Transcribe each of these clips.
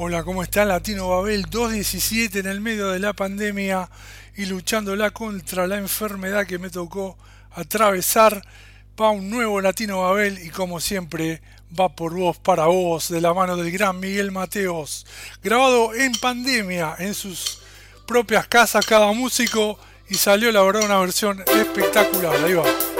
Hola, ¿cómo está Latino Babel 217 en el medio de la pandemia y luchándola contra la enfermedad que me tocó atravesar? Va un nuevo Latino Babel y como siempre va por vos, para vos, de la mano del gran Miguel Mateos. Grabado en pandemia, en sus propias casas cada músico y salió la verdad una versión espectacular. Ahí va.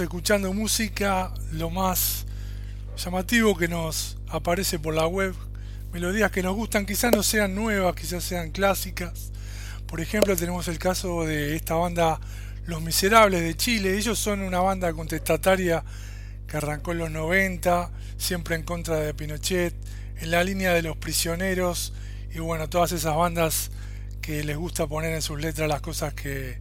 Escuchando música, lo más llamativo que nos aparece por la web. Melodías que nos gustan, quizás no sean nuevas, quizás sean clásicas. Por ejemplo, tenemos el caso de esta banda Los Miserables de Chile. Ellos son una banda contestataria que arrancó en los 90, siempre en contra de Pinochet, en la línea de los prisioneros y bueno, todas esas bandas que les gusta poner en sus letras las cosas que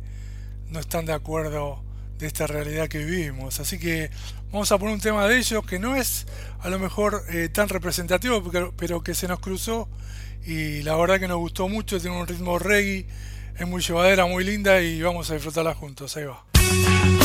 no están de acuerdo de esta realidad que vivimos. Así que vamos a poner un tema de ellos que no es a lo mejor eh, tan representativo, pero, que se nos cruzó y la verdad que nos gustó mucho, tiene un ritmo reggae, es muy llevadera, muy linda y vamos a disfrutarla juntos. Ahí va.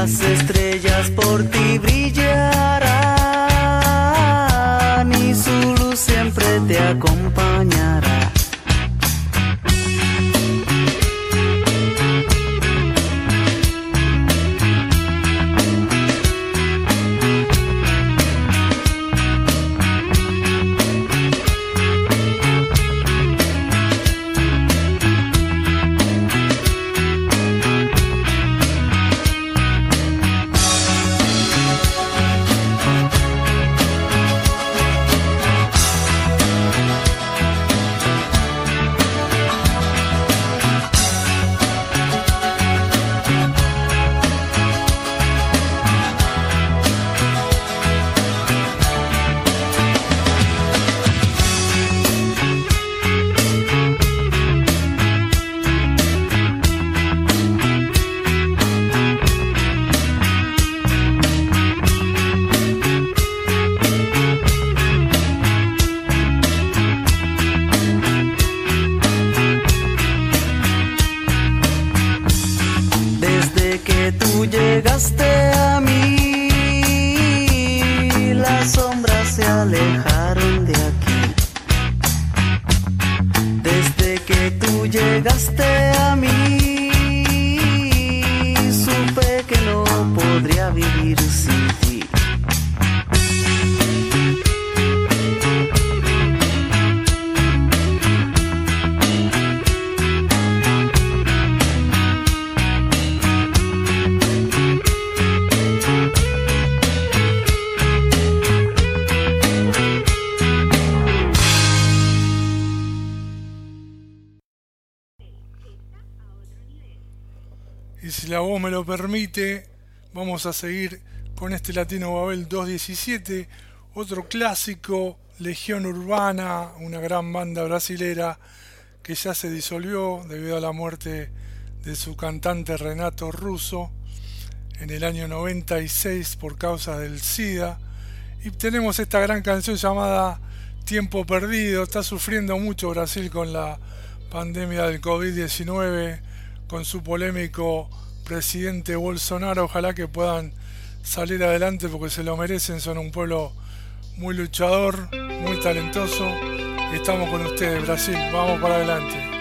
Las estrellas por ti brillarán permite, vamos a seguir con este Latino Babel 217, otro clásico, Legión Urbana, una gran banda brasilera que ya se disolvió debido a la muerte de su cantante Renato Russo en el año 96 por causa del SIDA. Y tenemos esta gran canción llamada tiempo perdido. Está sufriendo mucho Brasil con la pandemia del COVID-19, con su polémico presidente Bolsonaro. Ojalá que puedan salir adelante porque se lo merecen. Son un pueblo muy luchador, muy talentoso. Estamos con ustedes, Brasil. Vamos para adelante.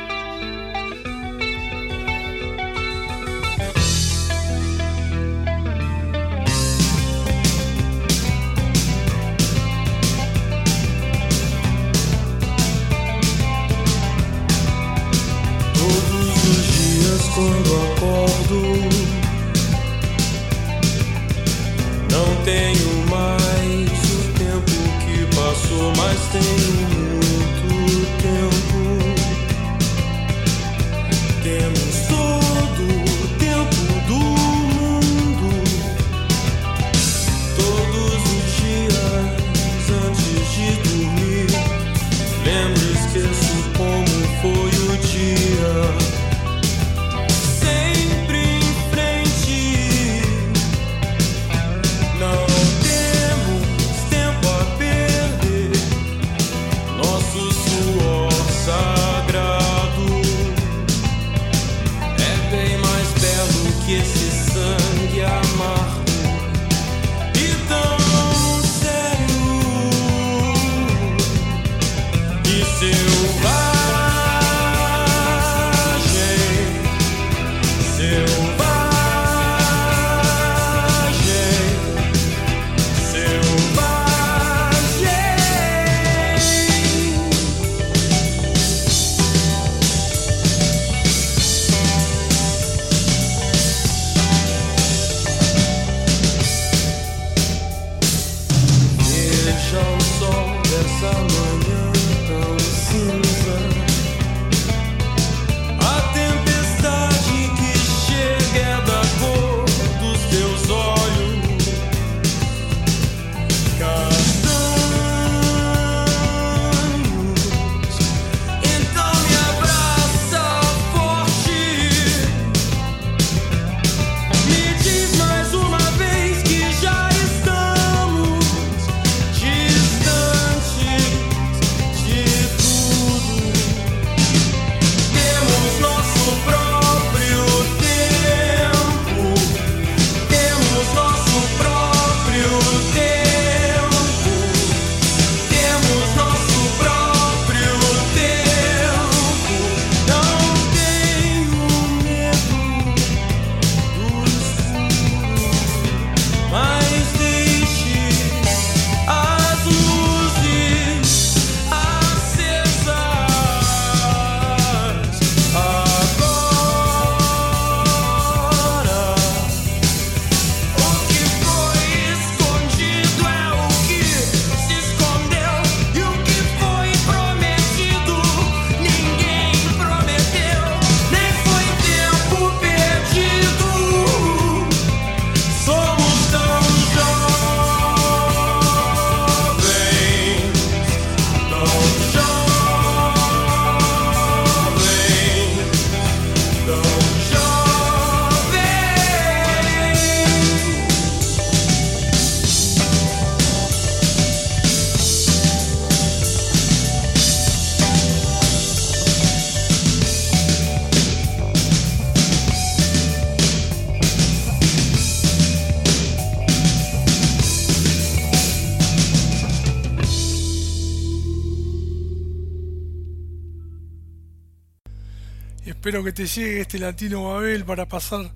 Espero que te llegue este Latino Babel para pasar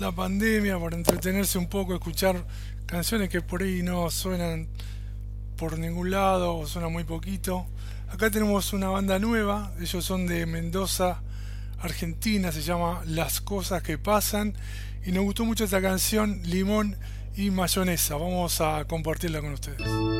la pandemia, para entretenerse un poco, escuchar canciones que por ahí no suenan por ningún lado o suenan muy poquito. Acá tenemos una banda nueva, ellos son de Mendoza, Argentina, se llama Las Cosas que Pasan y nos gustó mucho esta canción Limón y Mayonesa. Vamos a compartirla con ustedes.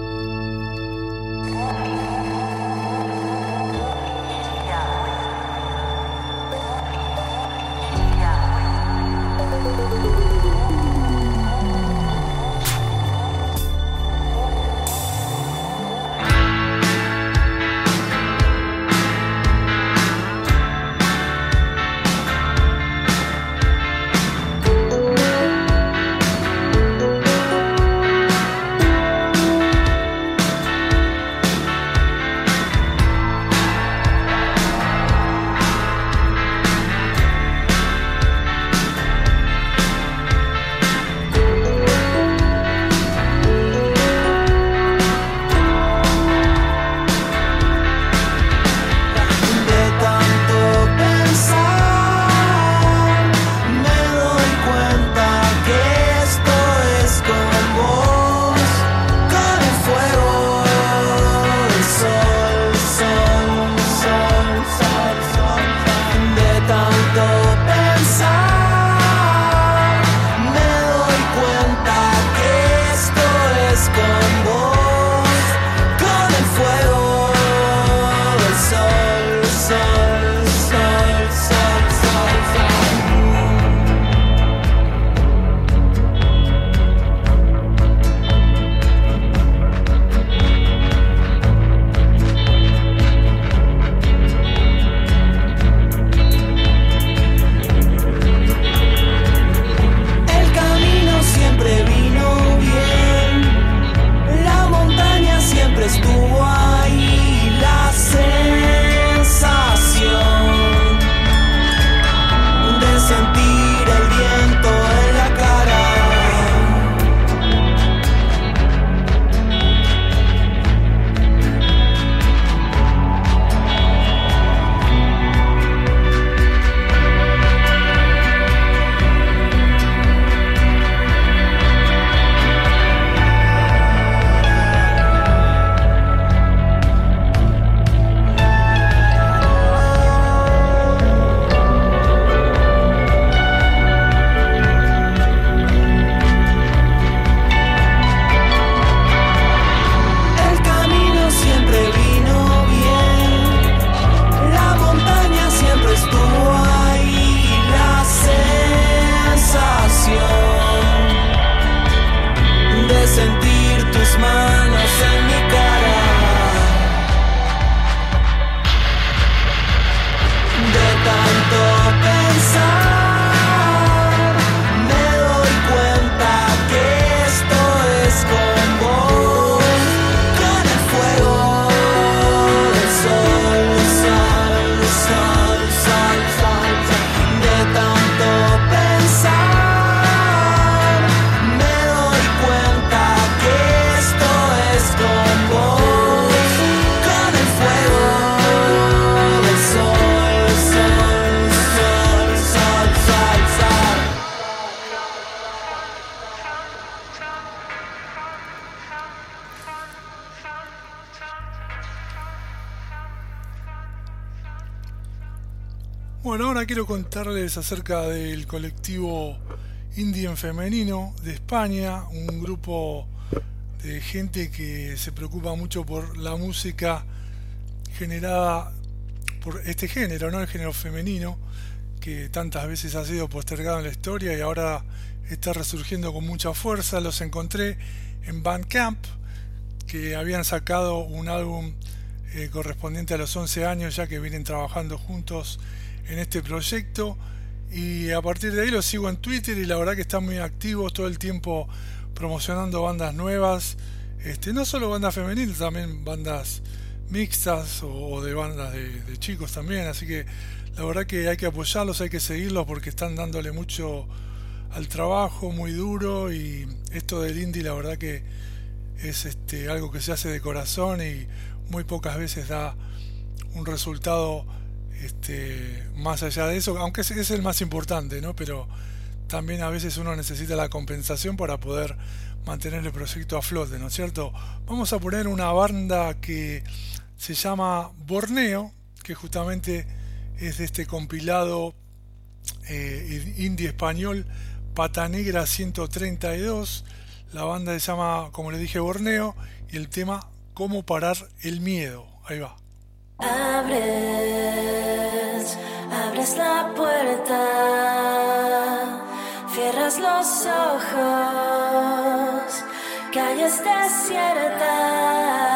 Acerca del colectivo Indie en Femenino de España, un grupo de gente que se preocupa mucho por la música generada por este género, ¿no? El género femenino, que tantas veces ha sido postergado en la historia y ahora está resurgiendo con mucha fuerza. Los encontré en Bandcamp, que habían sacado un álbum eh, correspondiente a los 11 años ya que vienen trabajando juntos en este proyecto y a partir de ahí los sigo en Twitter y la verdad que están muy activos todo el tiempo promocionando bandas nuevas, este, no solo bandas femeninas, también bandas mixtas o, de bandas de, chicos también, así que la verdad que hay que apoyarlos, hay que seguirlos porque están dándole mucho al trabajo, muy duro y esto del indie la verdad que es este, algo que se hace de corazón y muy pocas veces da un resultado este, más allá de eso, aunque es, el más importante, ¿no? Pero también a veces uno necesita la compensación para poder mantener el proyecto a flote, ¿no es cierto? Vamos a poner una banda que se llama Borneo, que justamente es de este compilado eh, indie español Pata Negra 132. La banda se llama, como le dije, Borneo y el tema Cómo parar el miedo. Ahí va. Abres, abres la puerta, cierras los ojos, calles desiertas,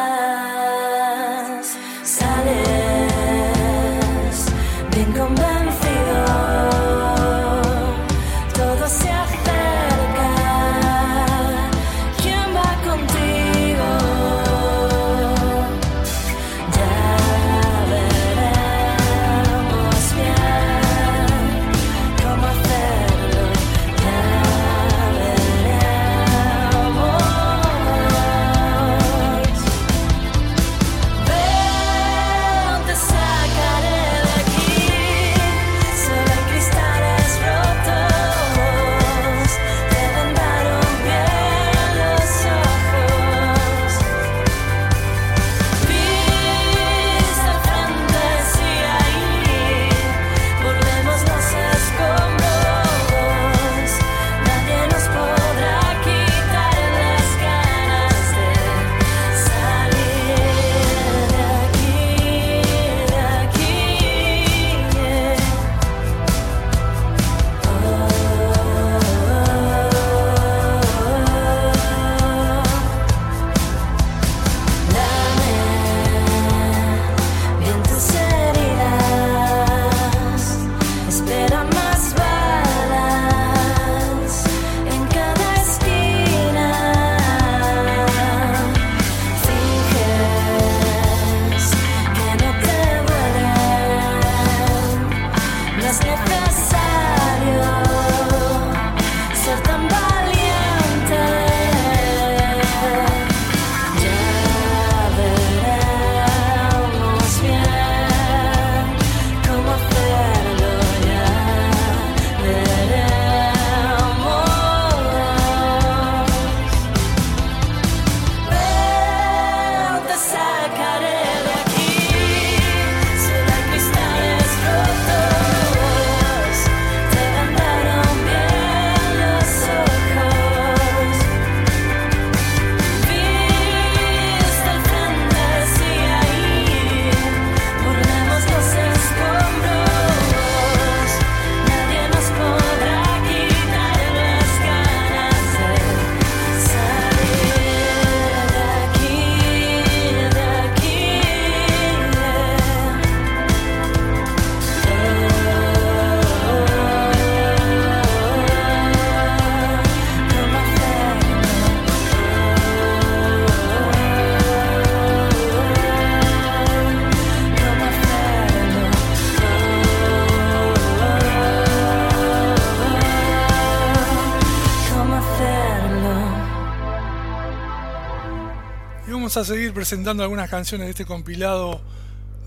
a seguir presentando algunas canciones de este compilado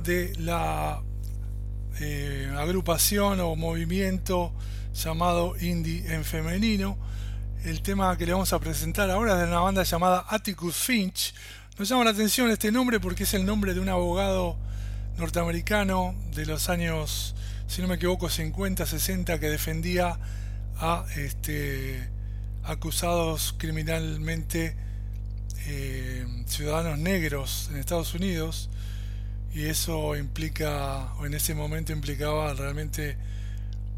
de la eh, agrupación o movimiento llamado Indie en femenino. El tema que le vamos a presentar ahora es de una banda llamada Atticus Finch. Nos llama la atención este nombre porque es el nombre de un abogado norteamericano de los años si no me equivoco, 50, 60 que defendía a este, acusados criminalmente eh, ciudadanos negros en Estados Unidos y eso implica, o en ese momento implicaba realmente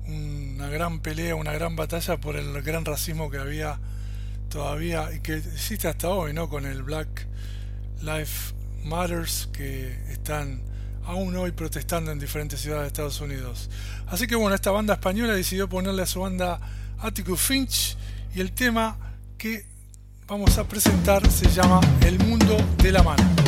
una gran pelea, una gran batalla por el gran racismo que había todavía y que existe hasta hoy, ¿no? Con el Black Lives Matters que están aún hoy protestando en diferentes ciudades de Estados Unidos. Así que bueno, esta banda española decidió ponerle a su banda Atticus Finch y el tema que vamos a presentar se llama El mundo de la mano.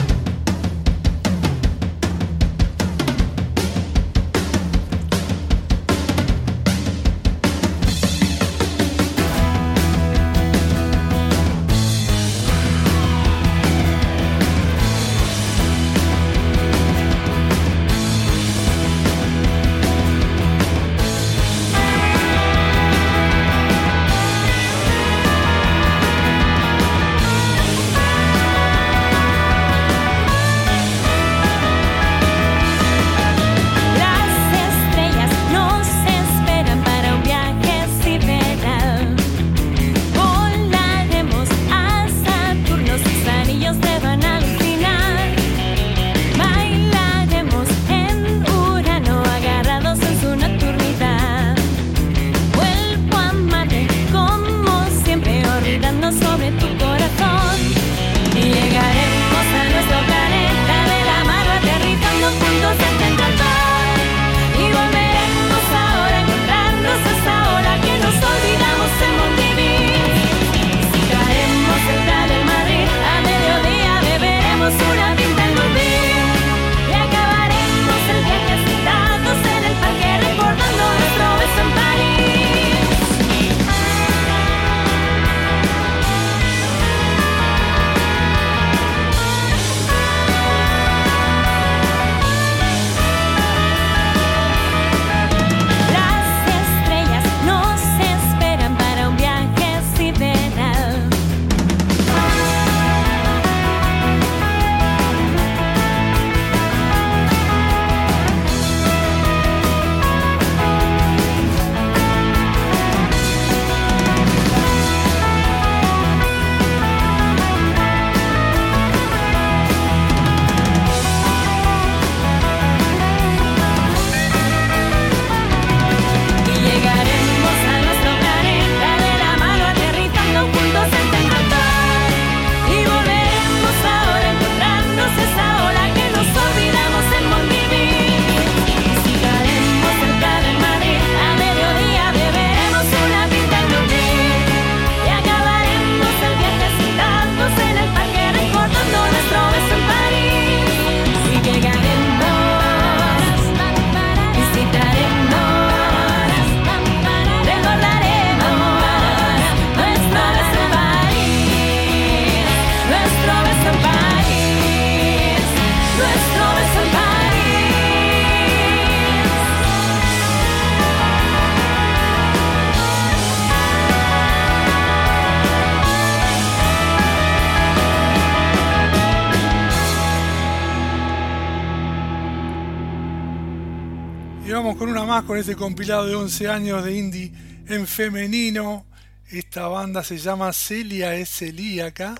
Con este compilado de 11 años de indie en femenino. Esta banda se llama Celia es Celíaca,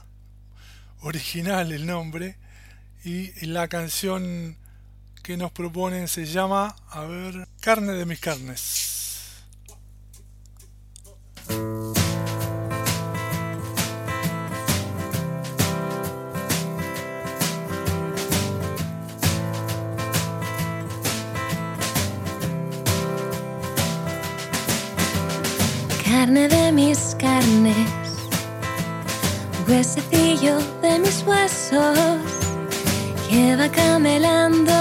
original el nombre, y la canción que nos proponen se llama, a ver, Carne de mis carnes. Carne de mis carnes, huesecillo de mis huesos, que va camelando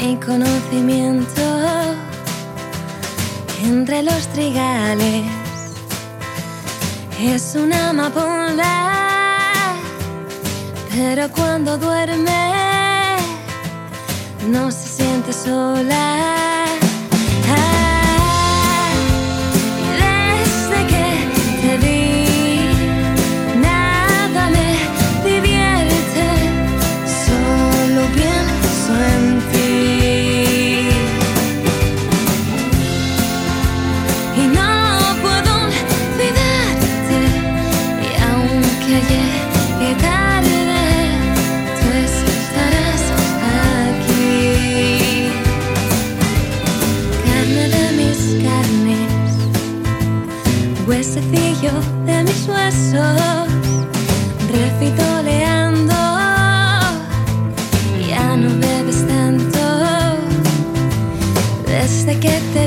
mi conocimiento entre los trigales. Es una amapola, pero cuando duerme no se siente sola.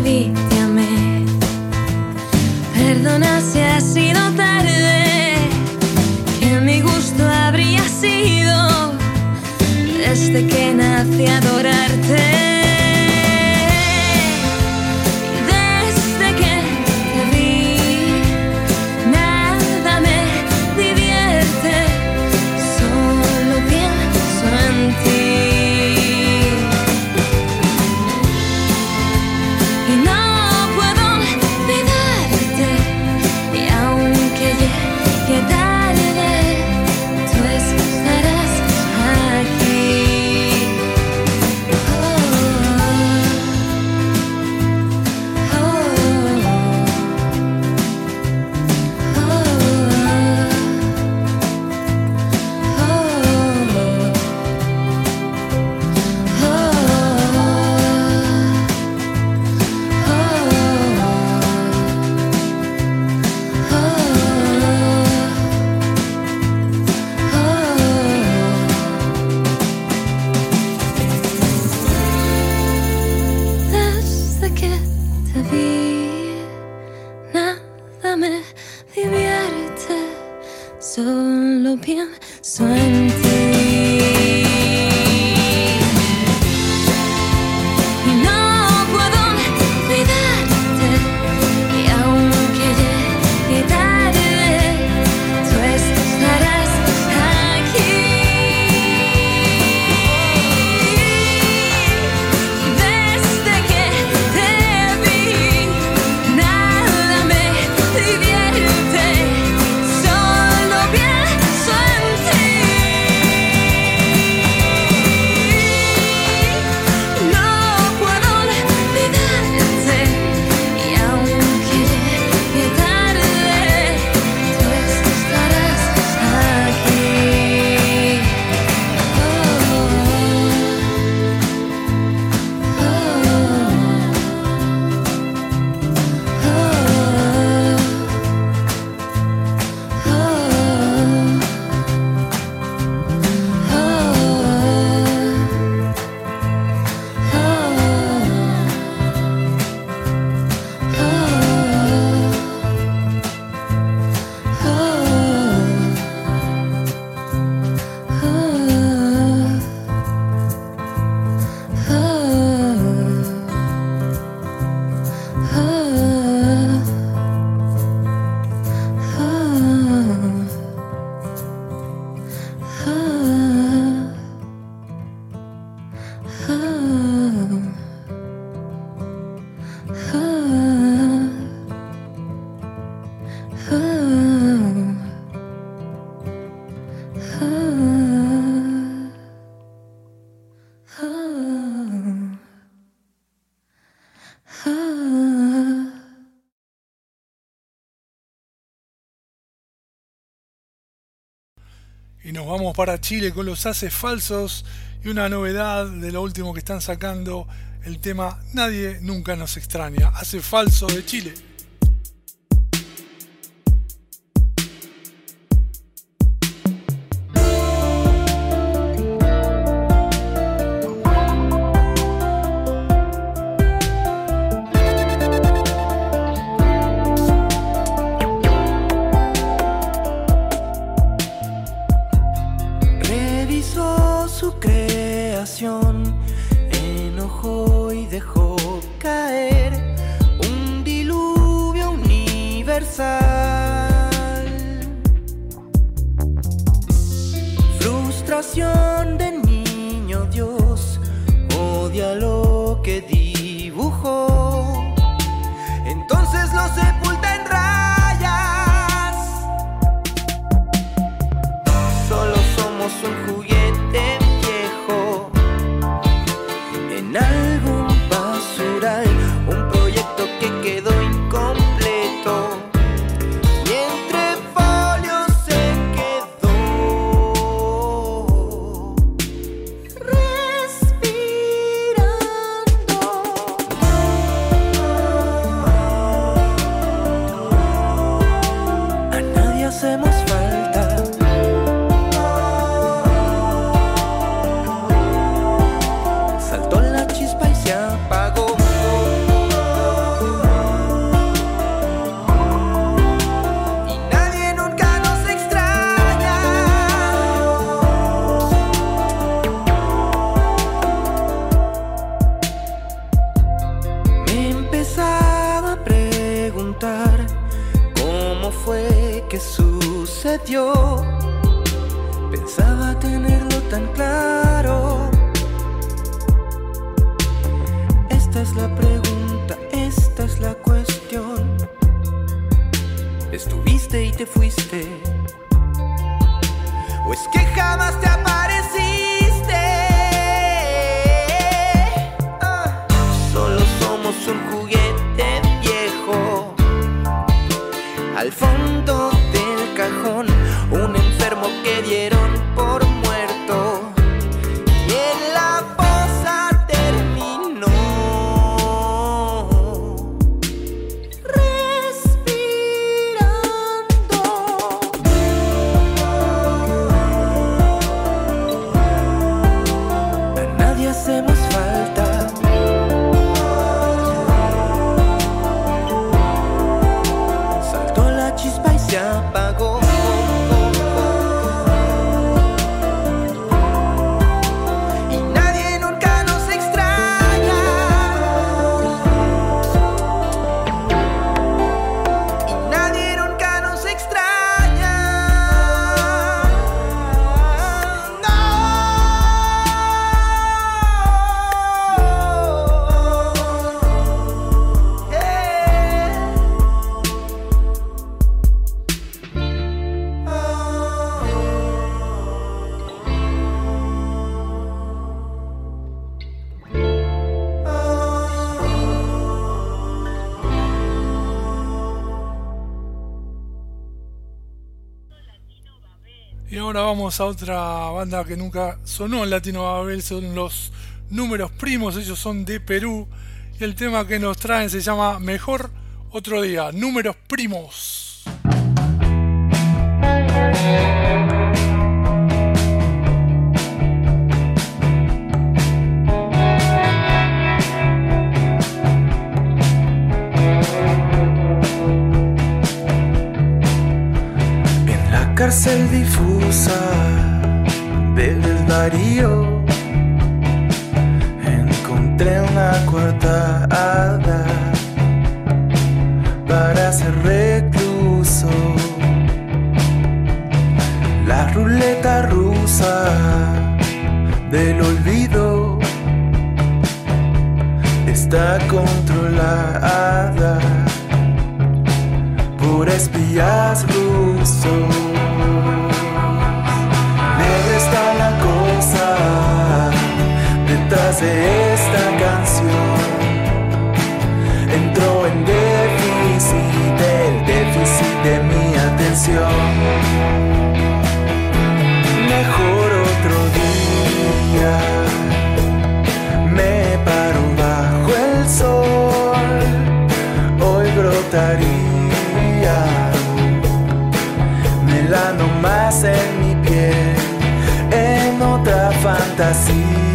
te. Perdona si ha sido tarde, que mi gusto habría sido desde que nací adorar. vamos para Chile con los haces falsos y una novedad de lo último que están sacando, el tema Nadie nunca nos extraña, hace falso de Chile. Ahora vamos a otra banda que nunca sonó en Latino Babel, son los números primos, ellos son de Perú. Y el tema que nos traen se llama Mejor otro día, números primos. Cárcel difusa del desvarío encontré una coartada para ser recluso. La ruleta rusa del olvido está controlada por espías rusos. Detrás de esta canción. Entró en déficit, el déficit de mi atención. Mejor otro día. Me paro bajo el sol. Hoy brotaría I see.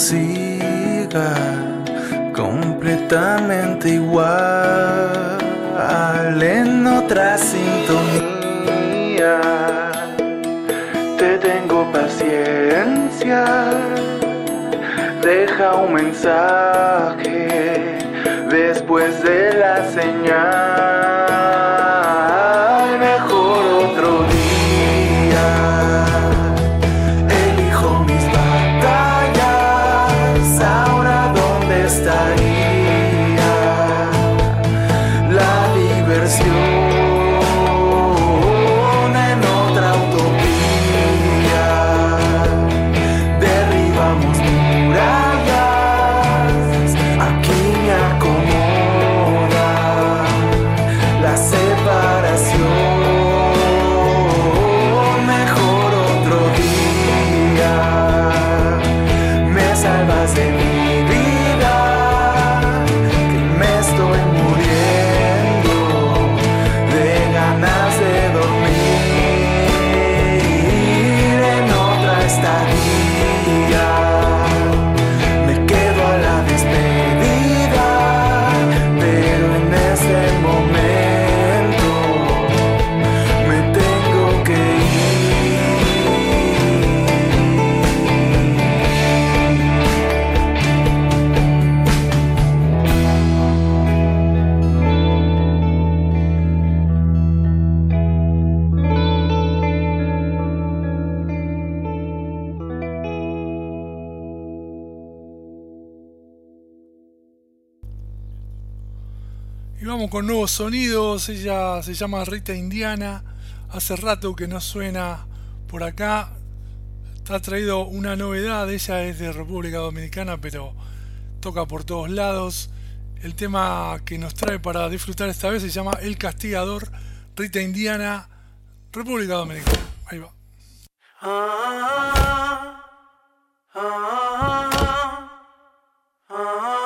Siga completamente igual en otra sintonía. Te tengo paciencia, deja un mensaje después de la señal. Y vamos con nuevos sonidos. Ella se llama Rita Indiana. Hace rato que no suena por acá. Ha traído una novedad. Ella es de República Dominicana, pero toca por todos lados. El tema que nos trae para disfrutar esta vez se llama El Castigador. Rita Indiana, República Dominicana. Ahí va. Clavo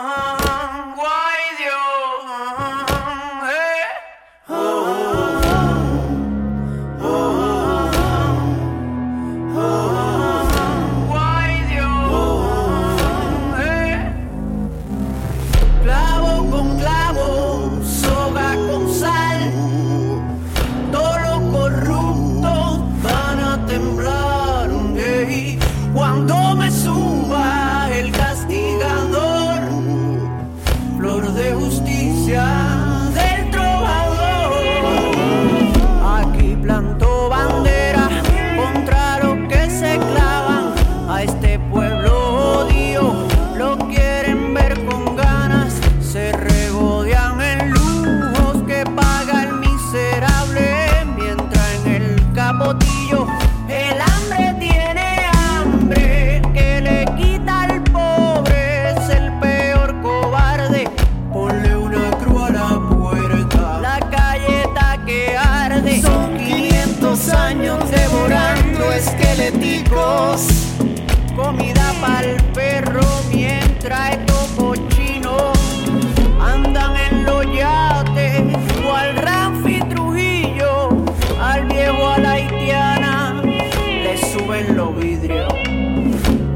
suben los vidrios.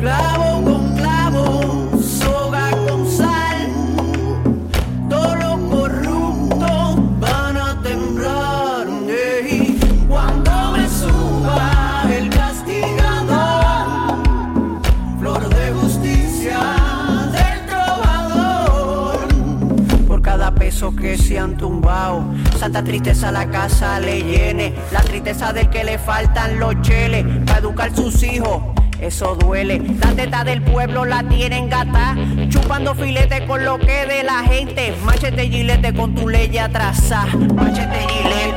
Clavo con clavo, soga con sal. Todos los corruptos van a temblar. Cuando me suba el castigador, flor de justicia del trovador. Por cada peso que se han tumbado, santa tristeza la casa le llene. La tristeza del que le faltan los cheles para educar sus hijos. Eso duele, la teta del pueblo la tienen gata, chupando filete con lo que de la gente. Machete gilete con tu ley atrasada, machete gilete.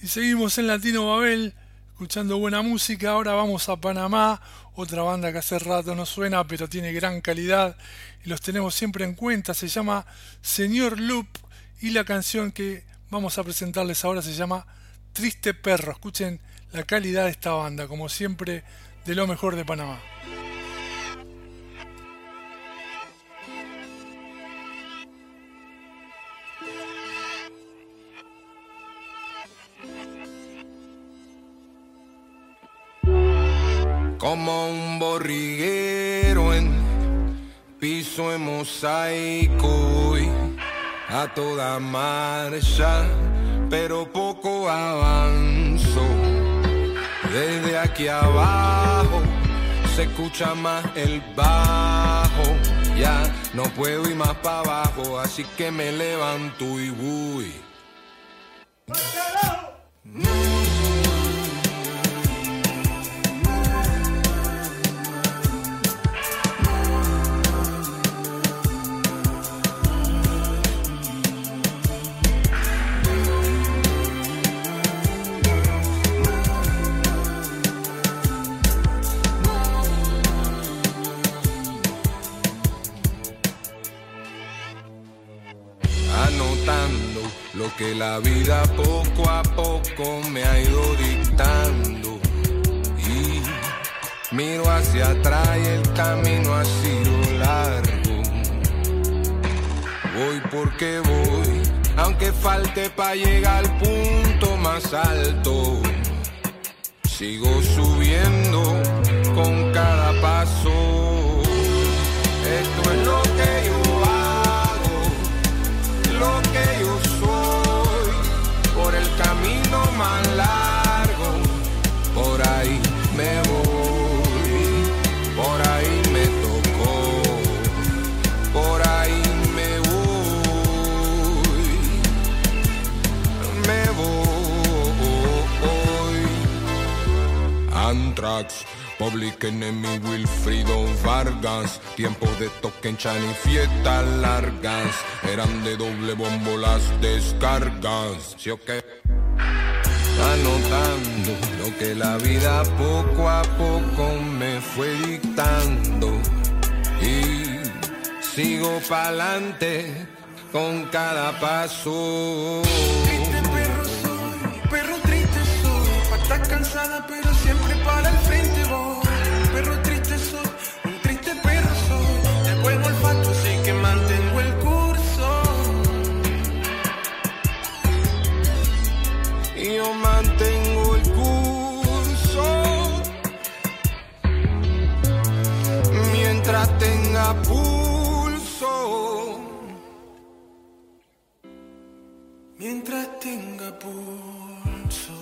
Y seguimos en Latino Babel, escuchando buena música. Ahora vamos a Panamá, otra banda que hace rato no suena, pero tiene gran calidad y los tenemos siempre en cuenta. Se llama Señor Loop y la canción que vamos a presentarles ahora se llama Triste Perro. Escuchen la calidad de esta banda, como siempre, de lo mejor de Panamá. Como un borriguero en piso en mosaico y a toda marcha, pero poco avanzo. Desde aquí abajo se escucha más el bajo. Ya no puedo ir más para abajo, así que me levanto y voy. Lo que la vida poco a poco me ha ido dictando. Y miro hacia atrás y el camino ha sido largo. Voy porque voy, aunque falte para llegar al punto más alto. Sigo subiendo con cada paso. Public Enemy Wilfrido Vargas. Tiempo de toque en y fiestas largas. Eran de doble bombo las descargas. ¿Sí o qué? Anotando lo que la vida poco a poco me fue dictando. Y sigo pa'lante con cada paso pulso. Mientras tenga pulso.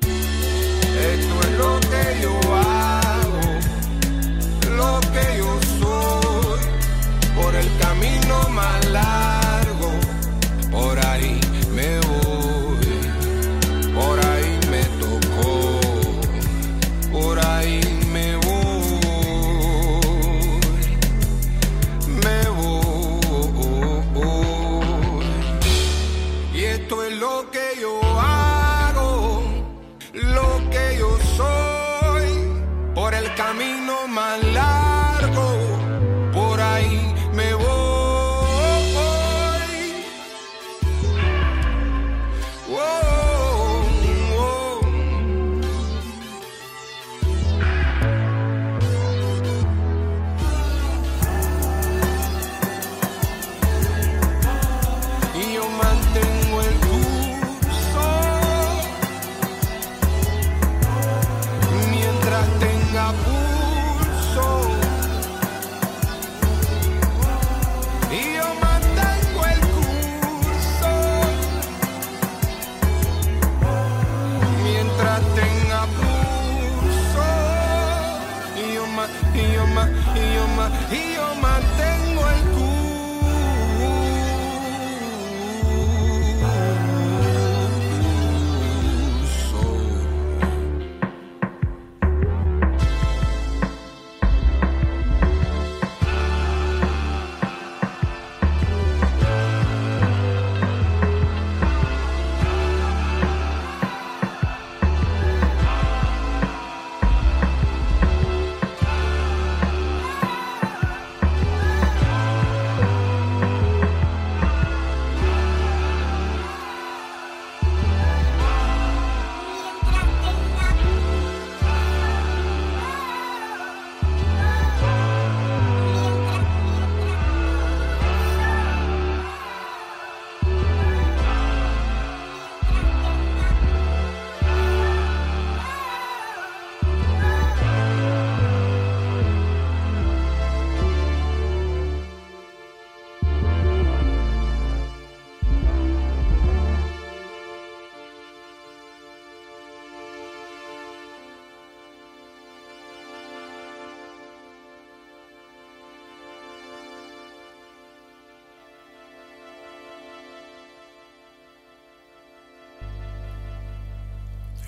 Esto es lo que yo hago, lo que yo soy, por el camino más largo,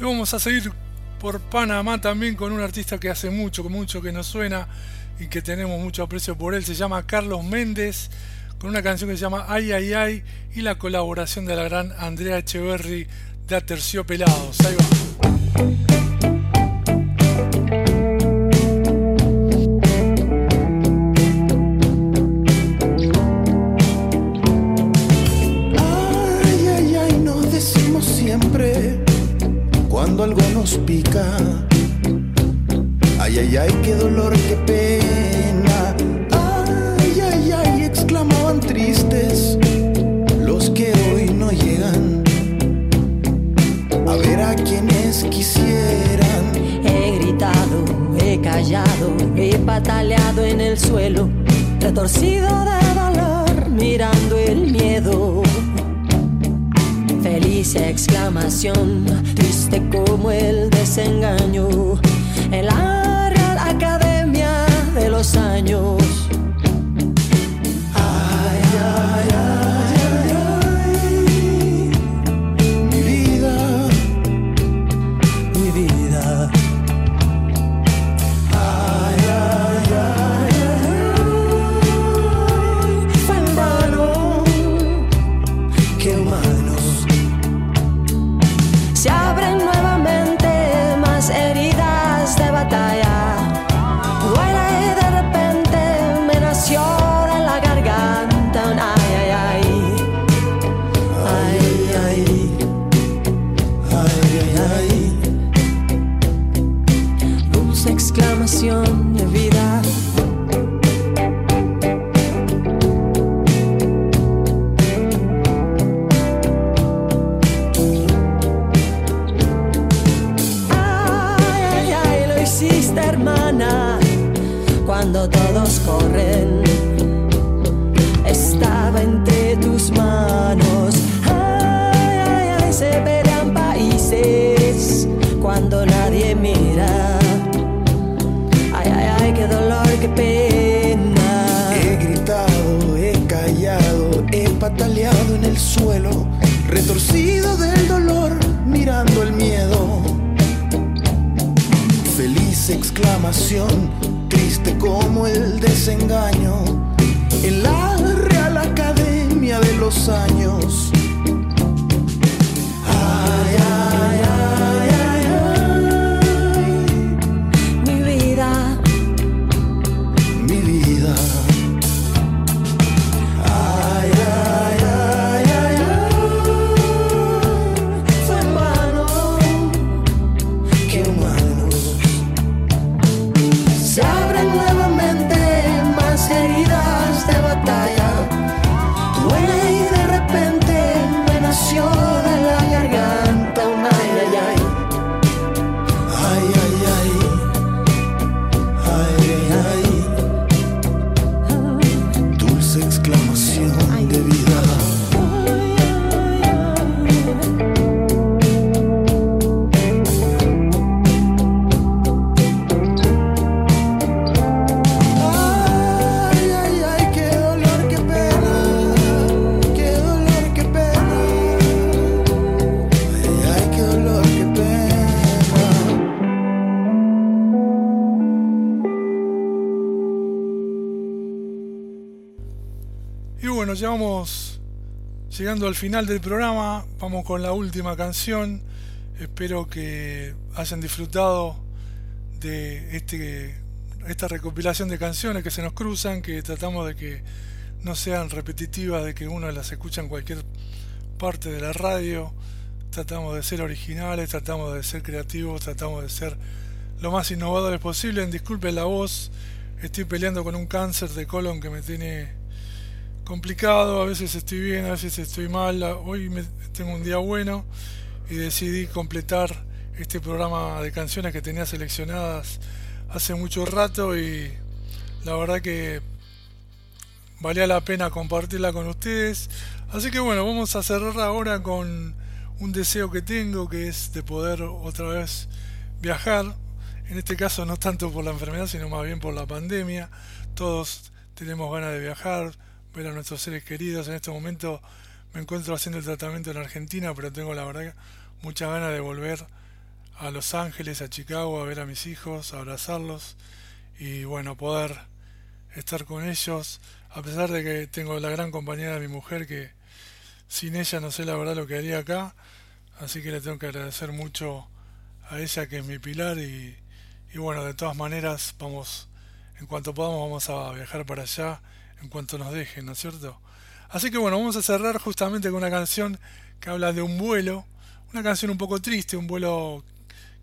Y vamos a seguir por Panamá también con un artista que hace mucho, mucho que nos suena y que tenemos mucho aprecio por él. Se llama Carlos Méndez, con una canción que se llama Ay, ay, ay, y la colaboración de la gran Andrea Echeverry de Aterciopelados. Ahí. Bueno, ya llegando al final del programa. Vamos con la última canción. Espero que hayan disfrutado de este, esta recopilación de canciones que se nos cruzan, que tratamos de que no sean repetitivas, de que uno las escucha en cualquier parte de la radio. Tratamos de ser originales, tratamos de ser creativos, tratamos de ser lo más innovadores posible. Disculpen la voz, estoy peleando con un cáncer de colon que me tiene complicado, a veces estoy bien, a veces estoy mal, hoy tengo un día bueno y decidí completar este programa de canciones que tenía seleccionadas hace mucho rato y la verdad que valía la pena compartirla con ustedes. Así que bueno, vamos a cerrar ahora con un deseo que tengo que es de poder otra vez viajar. En este caso no tanto por la enfermedad, sino más bien por la pandemia. Todos tenemos ganas de viajar, ver a nuestros seres queridos. En este momento me encuentro haciendo el tratamiento en Argentina, pero tengo la verdad muchas ganas de volver a Los Ángeles, a Chicago, a ver a mis hijos, a abrazarlos y bueno, poder estar con ellos, a pesar de que tengo la gran compañía de mi mujer que sin ella no sé la verdad lo que haría acá, así que le tengo que agradecer mucho a ella que es mi pilar y, y bueno, de todas maneras vamos, en cuanto podamos vamos a viajar para allá, en cuanto nos dejen, ¿no es cierto? Así que bueno, vamos a cerrar justamente con una canción que habla de un vuelo, una canción un poco triste, un vuelo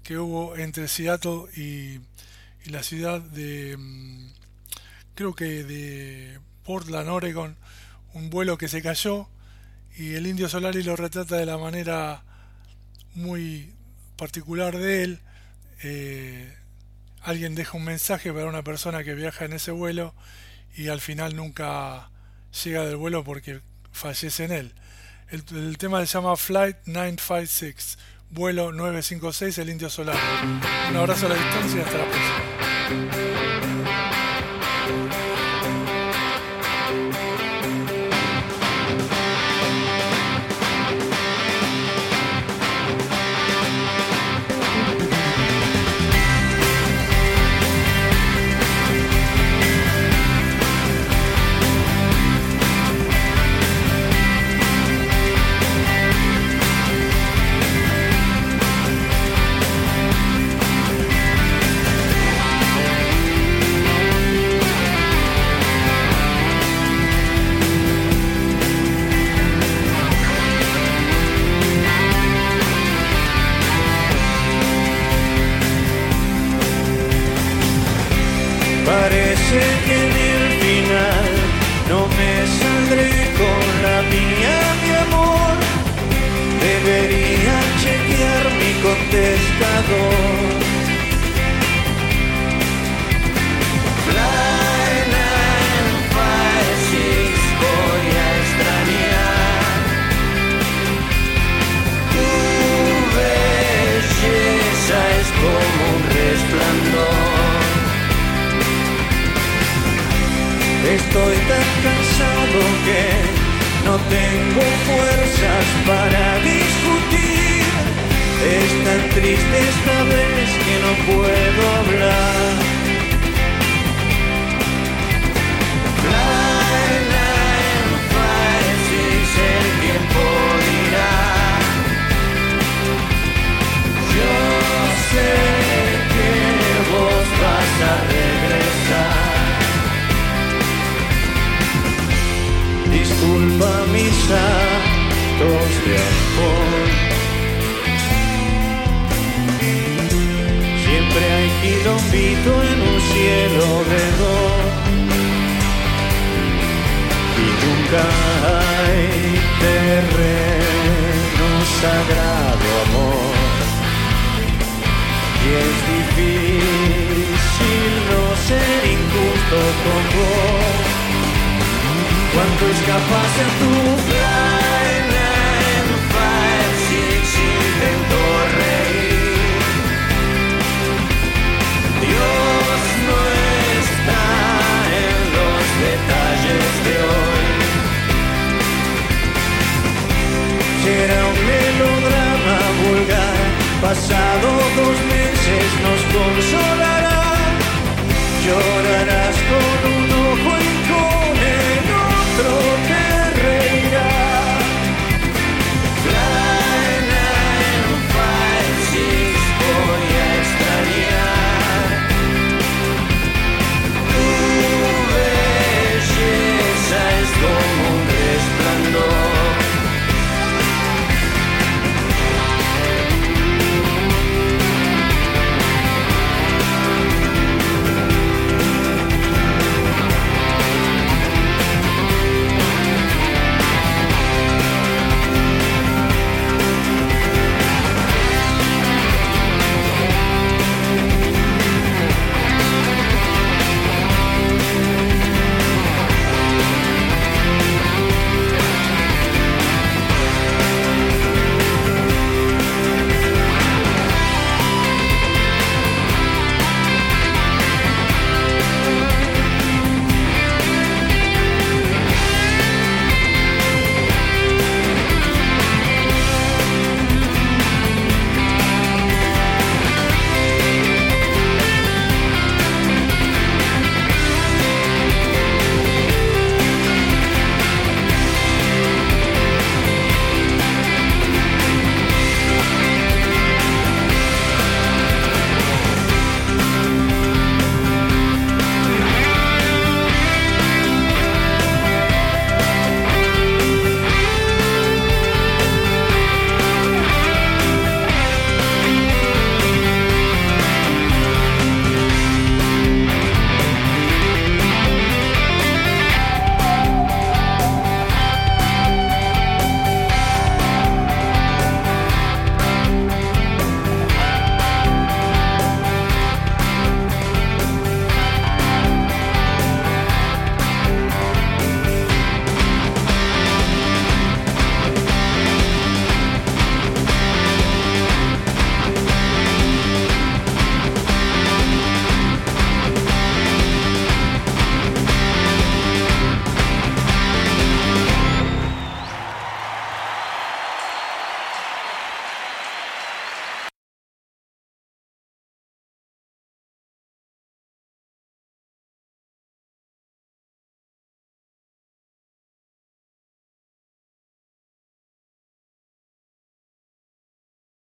que hubo entre Seattle y, la ciudad de, mm, creo que de Portland, Oregon, un vuelo que se cayó y el indio Solari lo retrata de la manera muy particular de él. Eh, alguien deja un mensaje para una persona que viaja en ese vuelo y al final nunca llega del vuelo porque fallece en él. El, tema se llama Flight 956, vuelo 956, el Indio Solar. Un abrazo a la distancia y hasta la próxima.